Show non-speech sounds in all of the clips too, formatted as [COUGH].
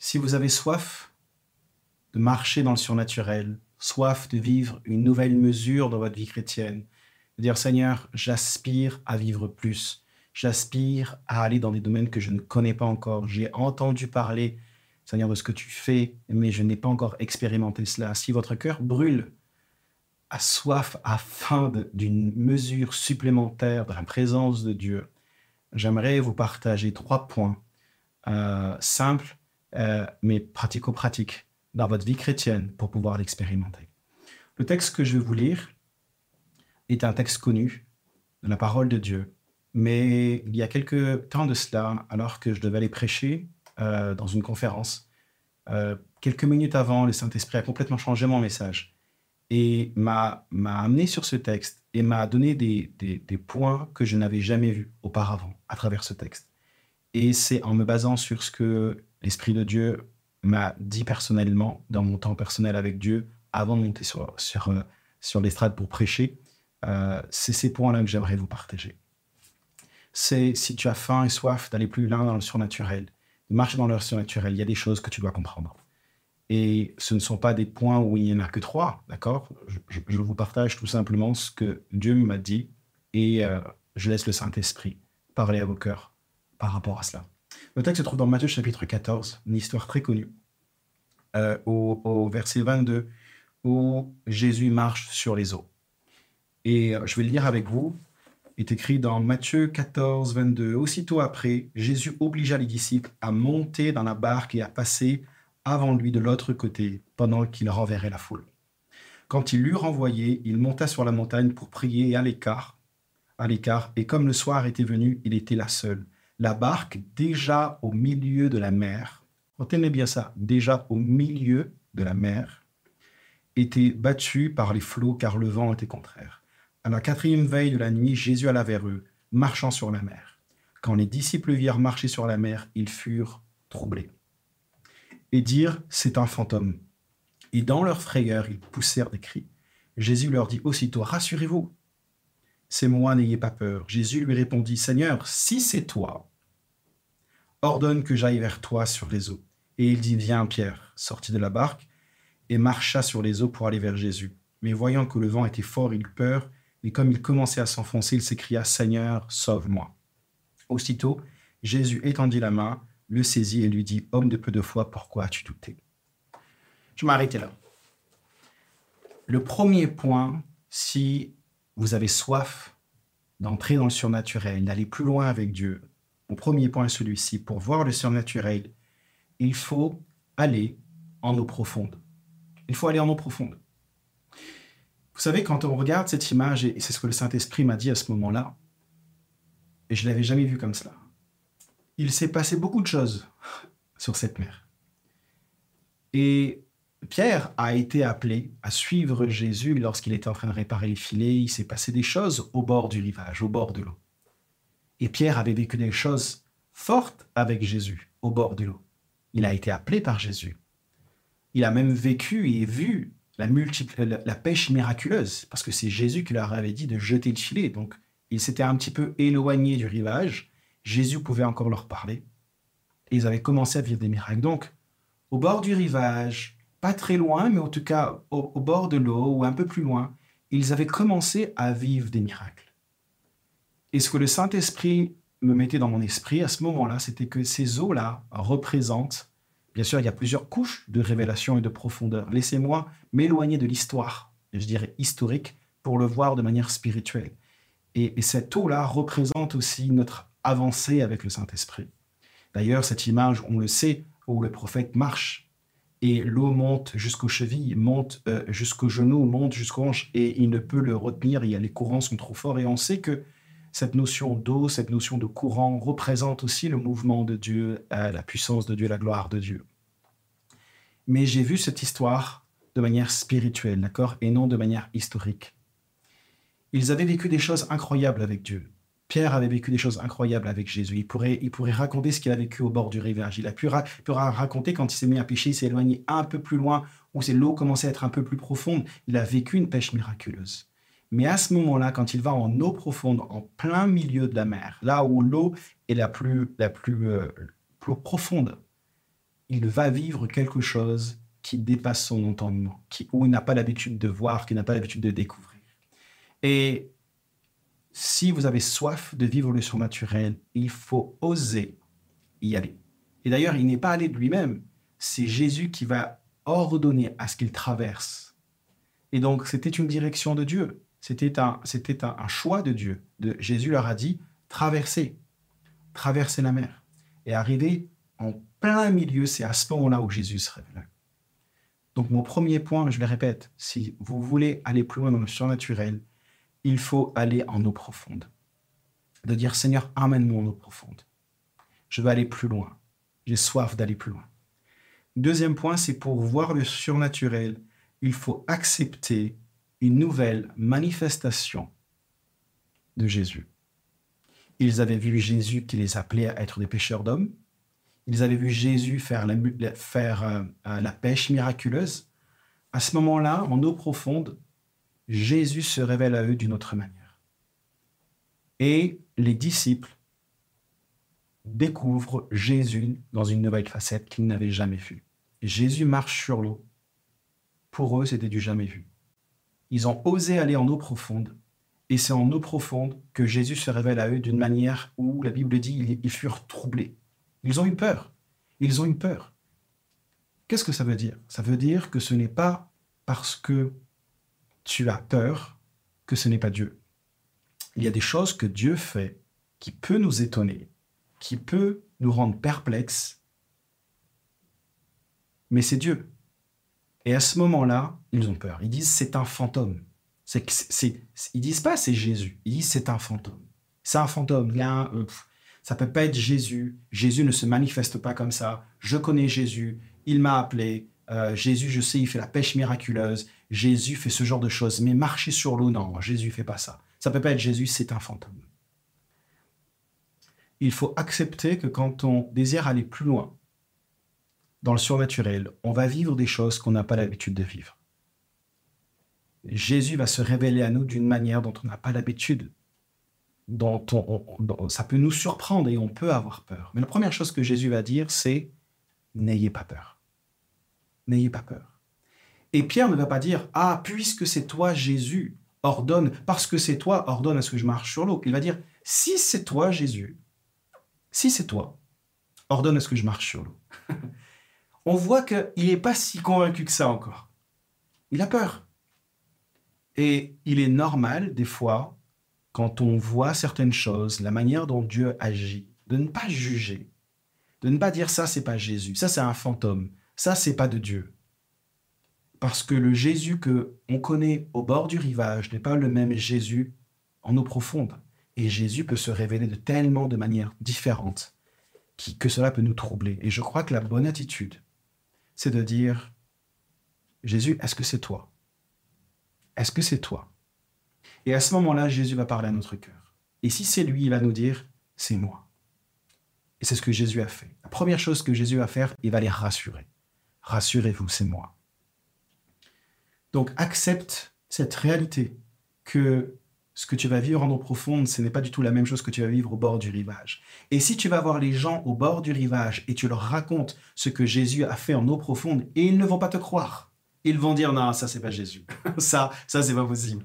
Si vous avez soif de marcher dans le surnaturel, soif de vivre une nouvelle mesure dans votre vie chrétienne, de dire Seigneur, j'aspire à vivre plus, j'aspire à aller dans des domaines que je ne connais pas encore, j'ai entendu parler, Seigneur, de ce que tu fais, mais je n'ai pas encore expérimenté cela. Si votre cœur brûle, a soif, a faim d'une mesure supplémentaire de la présence de Dieu, j'aimerais vous partager trois points euh, simples, euh, mais pratico-pratiques dans votre vie chrétienne pour pouvoir l'expérimenter. Le texte que je vais vous lire est un texte connu de la parole de Dieu, mais il y a quelques temps de cela, alors que je devais aller prêcher euh, dans une conférence, euh, quelques minutes avant, le Saint-Esprit a complètement changé mon message et m'a amené sur ce texte et m'a donné des, des, points que je n'avais jamais vus auparavant à travers ce texte. Et c'est en me basant sur ce que l'Esprit de Dieu m'a dit personnellement, dans mon temps personnel avec Dieu, avant de monter sur, sur, euh, sur l'estrade pour prêcher, euh, c'est ces points-là que j'aimerais vous partager. C'est si tu as faim et soif d'aller plus loin dans le surnaturel, de marcher dans le surnaturel, il y a des choses que tu dois comprendre. Et ce ne sont pas des points où il n'y en a que trois, d'accord? Je, vous partage tout simplement ce que Dieu m'a dit et euh, je laisse le Saint-Esprit parler à vos cœurs par rapport à cela. Le texte se trouve dans Matthieu chapitre 14, une histoire très connue, euh, au, verset 22, où Jésus marche sur les eaux. Et euh, je vais le lire avec vous. Il est écrit dans Matthieu 14, 22. Aussitôt après, Jésus obligea les disciples à monter dans la barque et à passer avant lui de l'autre côté, pendant qu'il renverrait la foule. Quand il l'eut renvoyé, il monta sur la montagne pour prier à l'écart, à l'écart, et comme le soir était venu, il était là seul la barque déjà au milieu de la mer, retenez bien ça, déjà au milieu de la mer, était battue par les flots car le vent était contraire. À la quatrième veille de la nuit, Jésus alla vers eux, marchant sur la mer. Quand les disciples virent marcher sur la mer, ils furent troublés. Et dirent, c'est un fantôme. Et dans leur frayeur, ils poussèrent des cris. Jésus leur dit aussitôt, rassurez-vous, c'est moi, n'ayez pas peur. Jésus lui répondit, Seigneur, si c'est toi, ordonne que j'aille vers toi sur les eaux. Et il dit, viens, Pierre, sortit de la barque et marcha sur les eaux pour aller vers Jésus. Mais voyant que le vent était fort, il eut peur, et comme il commençait à s'enfoncer, il s'écria, Seigneur, sauve-moi. Aussitôt, Jésus étendit la main, le saisit et lui dit, Homme de peu de foi, pourquoi as-tu douté? Je m'arrêtais là. Le premier point, si vous avez soif d'entrer dans le surnaturel, d'aller plus loin avec Dieu, mon premier point est celui-ci. Pour voir le surnaturel, il faut aller en eau profonde. Il faut aller en eau profonde. Vous savez, quand on regarde cette image, et c'est ce que le Saint-Esprit m'a dit à ce moment-là, et je ne l'avais jamais vu comme cela, il s'est passé beaucoup de choses [LAUGHS] sur cette mer. Et Pierre a été appelé à suivre Jésus lorsqu'il était en train de réparer les filets. Il s'est passé des choses au bord du rivage, au bord de l'eau. Et Pierre avait vécu des choses fortes avec Jésus au bord de l'eau. Il a été appelé par Jésus. Il a même vécu et vu la, pêche miraculeuse, parce que c'est Jésus qui leur avait dit de jeter le filet. Donc, il s'était un petit peu éloigné du rivage. Jésus pouvait encore leur parler. Et ils avaient commencé à vivre des miracles. Donc, au bord du rivage, pas très loin, mais en tout cas au, bord de l'eau ou un peu plus loin, ils avaient commencé à vivre des miracles. Et ce que le Saint-Esprit me mettait dans mon esprit à ce moment-là, c'était que ces eaux-là représentent, bien sûr, il y a plusieurs couches de révélation et de profondeur. Laissez-moi m'éloigner de l'histoire, je dirais historique, pour le voir de manière spirituelle. Et, et cette eau-là représente aussi notre avancée avec le Saint-Esprit. D'ailleurs, cette image, on le sait, où le prophète marche et l'eau monte jusqu'aux chevilles, monte euh, jusqu'aux genoux, monte jusqu'aux hanches, et il ne peut le retenir, il y a, les courants sont trop forts, et on sait que cette notion d'eau, cette notion de courant représente aussi le mouvement de Dieu, euh, la puissance de Dieu, la gloire de Dieu. Mais j'ai vu cette histoire de manière spirituelle, d'accord, et non de manière historique. Ils avaient vécu des choses incroyables avec Dieu. Pierre avait vécu des choses incroyables avec Jésus. Il pourrait, il pourrait raconter ce qu'il a vécu au bord du rivage. Il a pu, raconter quand il s'est mis à pêcher, il s'est éloigné un peu plus loin, où l'eau commençait à être un peu plus profonde. Il a vécu une pêche miraculeuse. Mais à ce moment-là, quand il va en eau profonde, en plein milieu de la mer, là où l'eau est la plus, la euh, plus profonde, il va vivre quelque chose qui dépasse son entendement, qui, où il n'a pas l'habitude de voir, qui n'a pas l'habitude de découvrir. Et si vous avez soif de vivre le surnaturel, il faut oser y aller. Et d'ailleurs, il n'est pas allé de lui-même, c'est Jésus qui va ordonner à ce qu'il traverse. Et donc, c'était une direction de Dieu, c'était un, c'était un, choix de Dieu. De, Jésus leur a dit, traversez, traversez la mer. Et arriver en plein milieu, c'est à ce moment-là où Jésus se révèle. Donc mon premier point, je le répète, si vous voulez aller plus loin dans le surnaturel, il faut aller en eau profonde. De dire Seigneur, amène-moi en eau profonde. Je veux aller plus loin. J'ai soif d'aller plus loin. Deuxième point, c'est pour voir le surnaturel, il faut accepter une nouvelle manifestation de Jésus. Ils avaient vu Jésus qui les appelait à être des pêcheurs d'hommes. Ils avaient vu Jésus faire la, euh, euh, la pêche miraculeuse. À ce moment-là, en eau profonde, Jésus se révèle à eux d'une autre manière. Et les disciples découvrent Jésus dans une nouvelle facette qu'ils n'avaient jamais vue. Jésus marche sur l'eau. Pour eux, c'était du jamais vu. Ils ont osé aller en eau profonde. Et c'est en eau profonde que Jésus se révèle à eux d'une manière où la Bible dit ils furent troublés. Ils ont eu peur. Ils ont eu peur. Qu'est-ce que ça veut dire? Ça veut dire que ce n'est pas parce que tu as peur que ce n'est pas Dieu. Il y a des choses que Dieu fait qui peut nous étonner, qui peut nous rendre perplexes, mais c'est Dieu. Et à ce moment-là, ils ont peur. Ils disent c'est un fantôme. C'est, c'est, ils disent pas c'est Jésus. Ils disent c'est un fantôme. C'est un fantôme. Il y a un, euh, ça peut pas être Jésus. Jésus ne se manifeste pas comme ça. Je connais Jésus. Il m'a appelé. Euh, Jésus, je sais, il fait la pêche miraculeuse. Jésus fait ce genre de choses. Mais marcher sur l'eau, non, Jésus fait pas ça. Ça peut pas être Jésus, c'est un fantôme. Il faut accepter que quand on désire aller plus loin dans le surnaturel, on va vivre des choses qu'on n'a pas l'habitude de vivre. Jésus va se révéler à nous d'une manière dont on n'a pas l'habitude dont, ça peut nous surprendre et on peut avoir peur. Mais la première chose que Jésus va dire, c'est n'ayez pas peur. N'ayez pas peur. Et Pierre ne va pas dire ah puisque c'est toi Jésus, ordonne parce que c'est toi, ordonne à ce que je marche sur l'eau. Il va dire si c'est toi Jésus, si c'est toi, ordonne à ce que je marche sur l'eau. [LAUGHS] on voit qu'il n'est pas si convaincu que ça encore. Il a peur. Et il est normal des fois quand on voit certaines choses, la manière dont Dieu agit, de ne pas juger, de ne pas dire ça c'est pas Jésus, ça c'est un fantôme, ça c'est pas de Dieu. Parce que le Jésus que on connaît au bord du rivage n'est pas le même Jésus en eau profonde. Et Jésus peut se révéler de tellement de manières différentes que cela peut nous troubler. Et je crois que la bonne attitude, c'est de dire, Jésus, est-ce que c'est toi? Est-ce que c'est toi? Et à ce moment-là, Jésus va parler à notre cœur. Et si c'est lui, il va nous dire, c'est moi. Et c'est ce que Jésus a fait. La première chose que Jésus va faire, il va les rassurer. Rassurez-vous, c'est moi. Donc accepte cette réalité que ce que tu vas vivre en eau profonde, ce n'est pas du tout la même chose que tu vas vivre au bord du rivage. Et si tu vas voir les gens au bord du rivage et tu leur racontes ce que Jésus a fait en eau profonde, et ils ne vont pas te croire. Ils vont dire non, ça c'est pas Jésus. [LAUGHS] ça, ça c'est pas possible.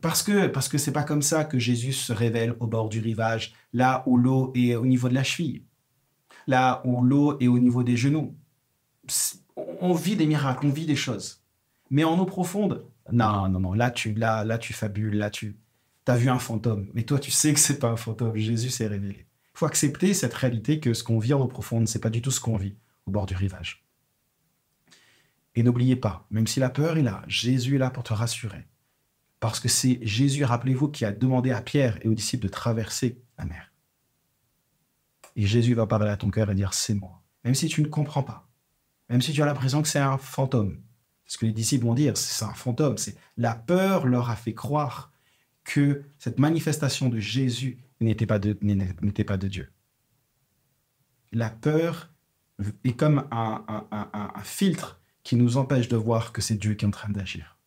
Parce que parce que c'est pas comme ça que Jésus se révèle au bord du rivage, là où l'eau est au niveau de la cheville, là où l'eau est au niveau des genoux. On vit des miracles, on vit des choses. Mais en eau profonde, non, non, non, là tu, là, là tu fabules, là tu as vu un fantôme. Mais toi, tu sais que c'est pas un fantôme. Jésus s'est révélé. Il faut accepter cette réalité que ce qu'on vit en profonde, c'est pas du tout ce qu'on vit au bord du rivage. Et n'oubliez pas, même si la peur est là, Jésus est là pour te rassurer. Parce que c'est Jésus, rappelez-vous, qui a demandé à Pierre et aux disciples de traverser la mer. Et Jésus va parler à ton cœur et dire, c'est moi. Même si tu ne comprends pas, même si tu as l'impression que c'est un fantôme. Ce que les disciples vont dire, c'est un fantôme. C'est la peur leur a fait croire que cette manifestation de Jésus n'était pas de, Dieu. La peur est comme un, un filtre qui nous empêche de voir que c'est Dieu qui est en train d'agir.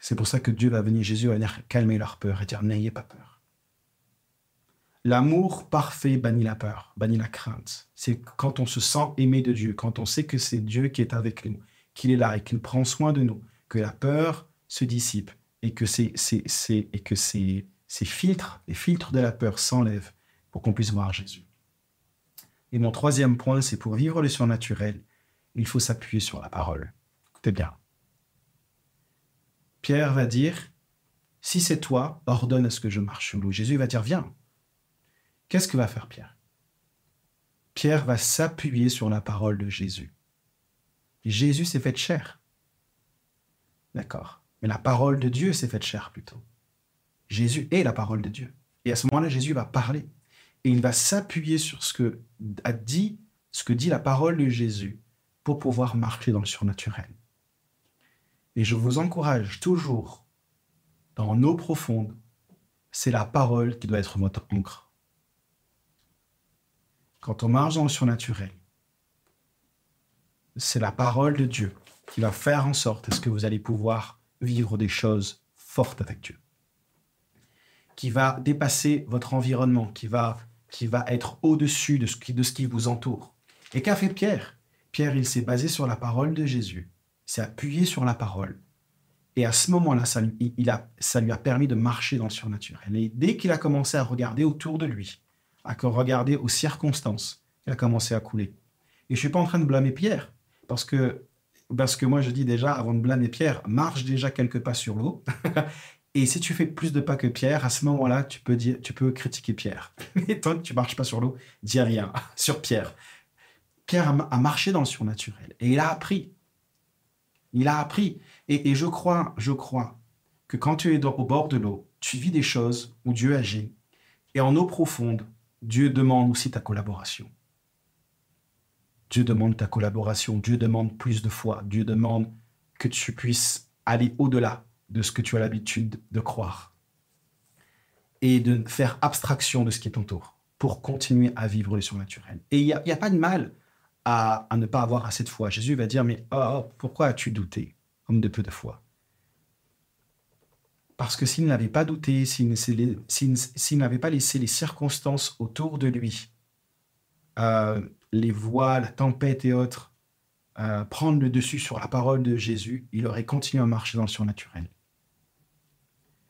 C'est pour ça que Dieu va venir, Jésus va venir calmer leur peur et dire n'ayez pas peur. L'amour parfait bannit la peur, bannit la crainte. C'est quand on se sent aimé de Dieu, quand on sait que c'est Dieu qui est avec nous, qu'il est là et qu'il prend soin de nous, que la peur se dissipe et que, c'est, et que ces, ces filtres, les filtres de la peur s'enlèvent pour qu'on puisse voir Jésus. Et mon troisième point, c'est pour vivre le surnaturel, il faut s'appuyer sur la parole. Écoutez bien. Pierre va dire, si c'est toi, ordonne à ce que je marche sur l'eau. Jésus va dire, viens. Qu'est-ce que va faire Pierre? Pierre va s'appuyer sur la parole de Jésus. Jésus s'est fait chair. D'accord. Mais la parole de Dieu s'est faite chair plutôt. Jésus est la parole de Dieu. Et à ce moment-là, Jésus va parler. Et il va s'appuyer sur ce que a dit, ce que dit la parole de Jésus pour pouvoir marcher dans le surnaturel. Et je vous encourage toujours, dans nos profondes, c'est la parole qui doit être votre encre. Quand on marche dans le surnaturel, c'est la parole de Dieu qui va faire en sorte ce que vous allez pouvoir vivre des choses fortes avec Dieu, qui va dépasser votre environnement, qui va, qui va être au-dessus de, ce qui, de ce qui vous entoure. Et qu'a fait Pierre? Pierre, il s'est basé sur la parole de Jésus, s'est appuyé sur la parole. Et à ce moment-là, ça, ça lui a permis de marcher dans le surnaturel. Et dès qu'il a commencé à regarder autour de lui, à regarder aux circonstances, il a commencé à couler. Et je ne suis pas en train de blâmer Pierre, parce que, parce que moi je dis déjà, avant de blâmer Pierre, marche déjà quelques pas sur l'eau. [LAUGHS] Et si tu fais plus de pas que Pierre, à ce moment-là, tu peux, dire, tu critiquer Pierre. Mais tant que tu marches pas sur l'eau, dis rien [LAUGHS] sur Pierre. Pierre a, marché dans le surnaturel et il a appris. Il a appris. Et, je crois, je crois que quand tu es au bord de l'eau, tu vis des choses où Dieu agit. Et en eau profonde, Dieu demande aussi ta collaboration. Dieu demande ta collaboration. Dieu demande plus de foi. Dieu demande que tu puisses aller au-delà de ce que tu as l'habitude de croire. Et de faire abstraction de ce qui t'entoure pour continuer à vivre le surnaturel. Et il n'y a, pas de mal à, ne pas avoir assez de foi. Jésus va dire, mais oh, pourquoi as-tu douté, homme de peu de foi? Parce que s'il n'avait pas douté, s'il n'avait pas laissé les circonstances autour de lui, euh, les voix, la tempête et autres, euh, prendre le dessus sur la parole de Jésus, il aurait continué à marcher dans le surnaturel.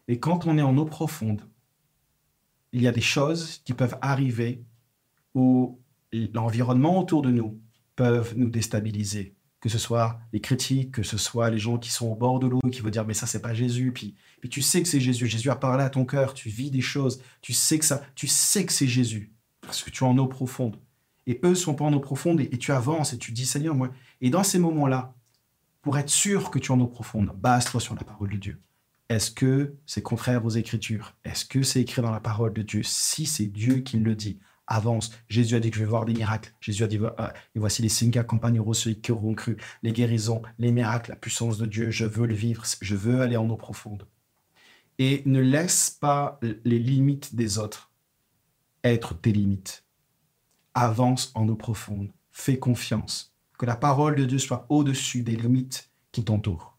Et quand on est en eau profonde, il y a des choses qui peuvent arriver où l'environnement autour de nous peuvent nous déstabiliser. Que ce soit les critiques, que ce soit les gens qui sont au bord de l'eau, qui vont dire mais ça c'est pas Jésus. Puis, tu sais que c'est Jésus. Jésus a parlé à ton cœur. Tu vis des choses. Tu sais que ça. Tu sais que c'est Jésus parce que tu es en eau profonde. Et eux sont pas en eau profonde et, tu avances et tu dis Seigneur moi. Et dans ces moments-là, pour être sûr que tu es en eau profonde, base-toi sur la parole de Dieu. Est-ce que c'est contraire aux Écritures? Est-ce que c'est écrit dans la parole de Dieu? Si c'est Dieu qui le dit, avance. Jésus a dit que je vais voir des miracles. Jésus a dit, euh, et voici les signes qui accompagneront ceux qui auront cru, les guérisons, les miracles, la puissance de Dieu. Je veux le vivre, je veux aller en eau profonde. Et ne laisse pas les limites des autres être tes limites. Avance en eau profonde. Fais confiance. Que la parole de Dieu soit au-dessus des limites qui t'entourent.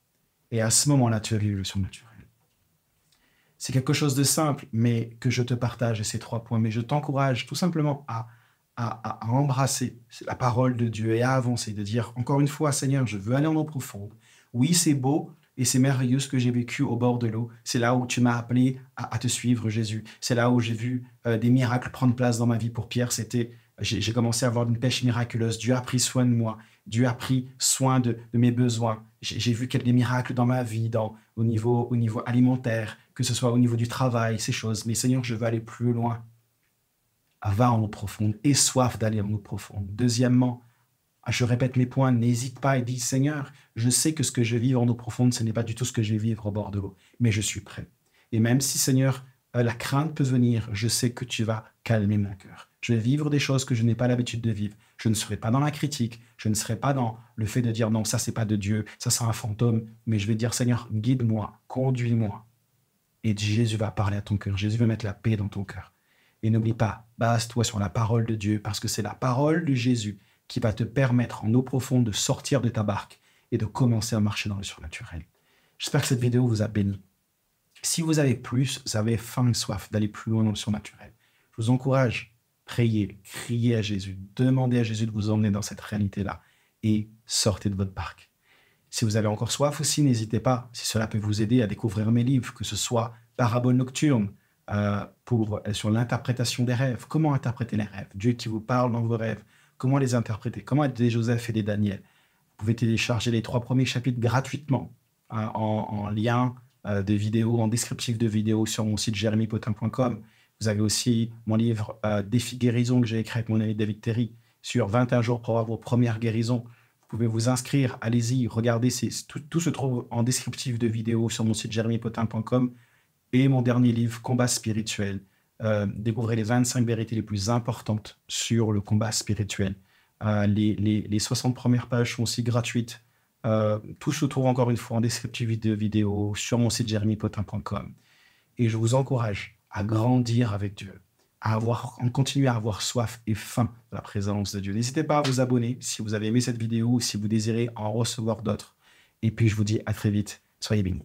Et à ce moment-là, tu vas vivre le surnaturel. C'est quelque chose de simple, mais que je te partage ces trois points. Mais je t'encourage tout simplement à, à, embrasser la parole de Dieu et à avancer, de dire encore une fois, Seigneur, je veux aller en eau profonde. Oui, c'est beau et c'est merveilleux ce que j'ai vécu au bord de l'eau. C'est là où tu m'as appelé à, te suivre, Jésus. C'est là où j'ai vu euh, des miracles prendre place dans ma vie. Pour Pierre, c'était j'ai commencé à avoir une pêche miraculeuse. Dieu a pris soin de moi. Dieu a pris soin de, mes besoins. J'ai vu quelques miracles dans ma vie, au, niveau, au niveau alimentaire, que ce soit au niveau du travail, ces choses. Mais Seigneur, je veux aller plus loin. Va en eau profonde et soif d'aller en eau profonde. Deuxièmement, je répète mes points, n'hésite pas et dis Seigneur, je sais que ce que je vis en eau profonde, ce n'est pas du tout ce que je vais vivre au bord de l'eau, mais je suis prêt. Et même si Seigneur, la crainte peut venir, je sais que tu vas calmer mon cœur. Je vais vivre des choses que je n'ai pas l'habitude de vivre. Je ne serai pas dans la critique, je ne serai pas dans le fait de dire non, ça c'est pas de Dieu, ça c'est un fantôme, mais je vais dire Seigneur, guide-moi, conduis-moi. Et Jésus va parler à ton cœur, Jésus va mettre la paix dans ton cœur. Et n'oublie pas, base-toi sur la parole de Dieu, parce que c'est la parole de Jésus qui va te permettre en eau profonde de sortir de ta barque et de commencer à marcher dans le surnaturel. J'espère que cette vidéo vous a béni. Si vous avez plus, vous avez faim et soif d'aller plus loin dans le surnaturel, je vous encourage, priez, criez à Jésus, demandez à Jésus de vous emmener dans cette réalité-là et sortez de votre barque. Si vous avez encore soif aussi, n'hésitez pas, si cela peut vous aider à découvrir mes livres, que ce soit Parabole nocturne euh, pour, euh, sur l'interprétation des rêves, comment interpréter les rêves, Dieu qui vous parle dans vos rêves, comment les interpréter, comment être des Joseph et des Daniel? Vous pouvez télécharger les trois premiers chapitres gratuitement hein, en, lien euh, de vidéo, en descriptif de vidéo sur mon site jérémypotin.com. Vous avez aussi mon livre Défi guérison que j'ai écrit avec mon ami David Terry sur 21 jours pour avoir vos premières guérisons. Vous pouvez vous inscrire, allez-y, regardez, tout, se trouve en descriptif de vidéo sur mon site jérémypotin.com et mon dernier livre, Combat spirituel. Euh, découvrez les 25 vérités les plus importantes sur le combat spirituel. Euh, les, 60 premières pages sont aussi gratuites. Euh, tout se trouve encore une fois en descriptif de vidéo sur mon site jérémypotin.com. Et je vous encourage à grandir avec Dieu, à avoir, à continuer à avoir soif et faim de la présence de Dieu. N'hésitez pas à vous abonner si vous avez aimé cette vidéo ou si vous désirez en recevoir d'autres. Et puis je vous dis à très vite. Soyez bénis.